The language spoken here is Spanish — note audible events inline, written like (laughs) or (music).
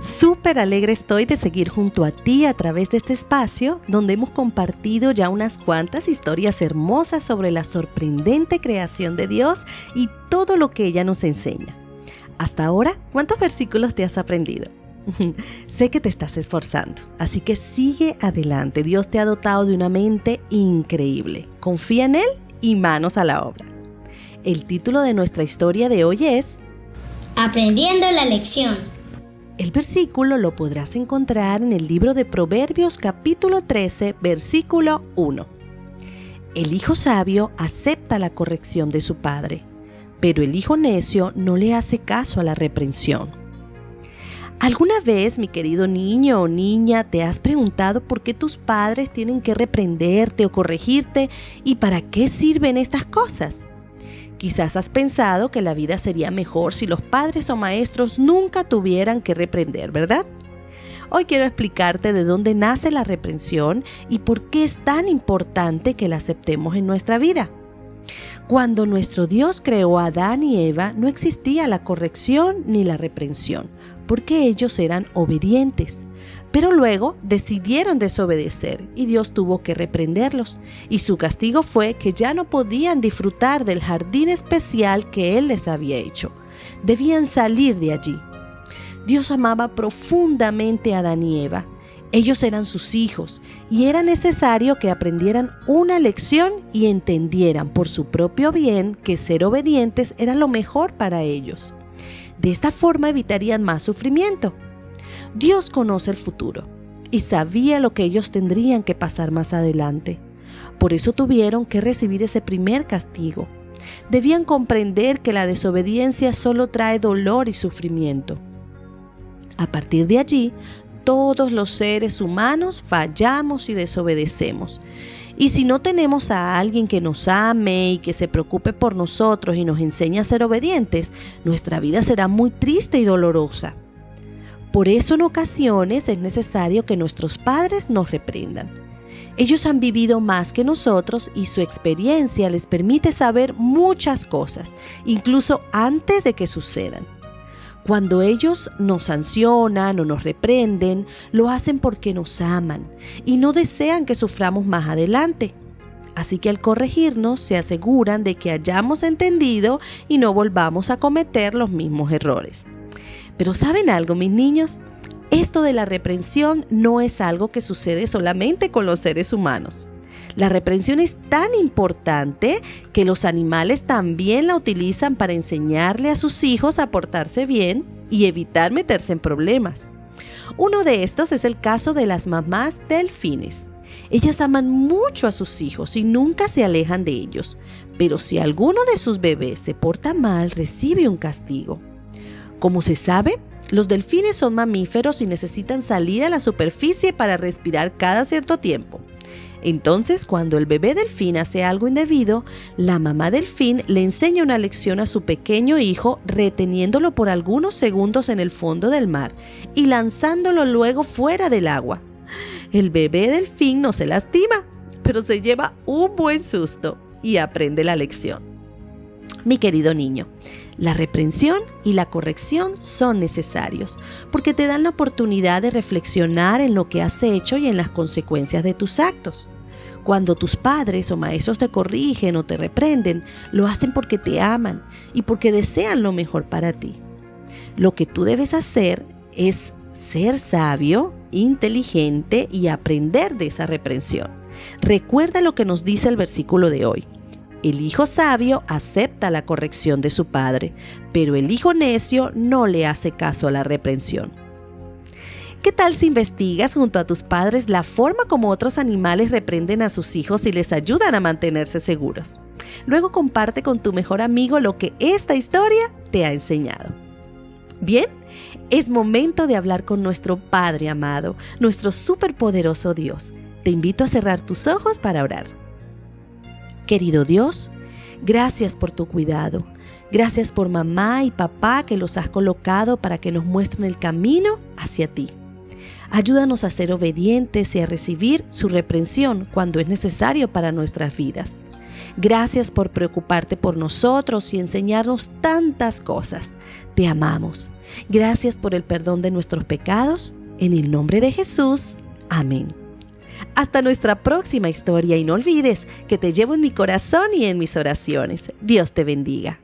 Súper alegre estoy de seguir junto a ti a través de este espacio donde hemos compartido ya unas cuantas historias hermosas sobre la sorprendente creación de Dios y todo lo que ella nos enseña. Hasta ahora, ¿cuántos versículos te has aprendido? (laughs) sé que te estás esforzando, así que sigue adelante. Dios te ha dotado de una mente increíble. Confía en Él y manos a la obra. El título de nuestra historia de hoy es Aprendiendo la lección. El versículo lo podrás encontrar en el libro de Proverbios capítulo 13, versículo 1. El hijo sabio acepta la corrección de su padre, pero el hijo necio no le hace caso a la reprensión. ¿Alguna vez, mi querido niño o niña, te has preguntado por qué tus padres tienen que reprenderte o corregirte y para qué sirven estas cosas? Quizás has pensado que la vida sería mejor si los padres o maestros nunca tuvieran que reprender, ¿verdad? Hoy quiero explicarte de dónde nace la reprensión y por qué es tan importante que la aceptemos en nuestra vida. Cuando nuestro Dios creó a Adán y Eva, no existía la corrección ni la reprensión, porque ellos eran obedientes. Pero luego decidieron desobedecer y Dios tuvo que reprenderlos. Y su castigo fue que ya no podían disfrutar del jardín especial que Él les había hecho. Debían salir de allí. Dios amaba profundamente a Adán y Eva. Ellos eran sus hijos y era necesario que aprendieran una lección y entendieran por su propio bien que ser obedientes era lo mejor para ellos. De esta forma evitarían más sufrimiento. Dios conoce el futuro y sabía lo que ellos tendrían que pasar más adelante. Por eso tuvieron que recibir ese primer castigo. Debían comprender que la desobediencia solo trae dolor y sufrimiento. A partir de allí, todos los seres humanos fallamos y desobedecemos. Y si no tenemos a alguien que nos ame y que se preocupe por nosotros y nos enseñe a ser obedientes, nuestra vida será muy triste y dolorosa. Por eso en ocasiones es necesario que nuestros padres nos reprendan. Ellos han vivido más que nosotros y su experiencia les permite saber muchas cosas, incluso antes de que sucedan. Cuando ellos nos sancionan o nos reprenden, lo hacen porque nos aman y no desean que suframos más adelante. Así que al corregirnos se aseguran de que hayamos entendido y no volvamos a cometer los mismos errores. Pero ¿saben algo, mis niños? Esto de la reprensión no es algo que sucede solamente con los seres humanos. La reprensión es tan importante que los animales también la utilizan para enseñarle a sus hijos a portarse bien y evitar meterse en problemas. Uno de estos es el caso de las mamás delfines. Ellas aman mucho a sus hijos y nunca se alejan de ellos, pero si alguno de sus bebés se porta mal, recibe un castigo. Como se sabe, los delfines son mamíferos y necesitan salir a la superficie para respirar cada cierto tiempo. Entonces, cuando el bebé delfín hace algo indebido, la mamá delfín le enseña una lección a su pequeño hijo reteniéndolo por algunos segundos en el fondo del mar y lanzándolo luego fuera del agua. El bebé delfín no se lastima, pero se lleva un buen susto y aprende la lección. Mi querido niño, la reprensión y la corrección son necesarios porque te dan la oportunidad de reflexionar en lo que has hecho y en las consecuencias de tus actos. Cuando tus padres o maestros te corrigen o te reprenden, lo hacen porque te aman y porque desean lo mejor para ti. Lo que tú debes hacer es ser sabio, inteligente y aprender de esa reprensión. Recuerda lo que nos dice el versículo de hoy. El hijo sabio acepta la corrección de su padre, pero el hijo necio no le hace caso a la reprensión. ¿Qué tal si investigas junto a tus padres la forma como otros animales reprenden a sus hijos y les ayudan a mantenerse seguros? Luego comparte con tu mejor amigo lo que esta historia te ha enseñado. Bien, es momento de hablar con nuestro Padre amado, nuestro superpoderoso Dios. Te invito a cerrar tus ojos para orar. Querido Dios, gracias por tu cuidado. Gracias por mamá y papá que los has colocado para que nos muestren el camino hacia ti. Ayúdanos a ser obedientes y a recibir su reprensión cuando es necesario para nuestras vidas. Gracias por preocuparte por nosotros y enseñarnos tantas cosas. Te amamos. Gracias por el perdón de nuestros pecados. En el nombre de Jesús. Amén. Hasta nuestra próxima historia y no olvides que te llevo en mi corazón y en mis oraciones. Dios te bendiga.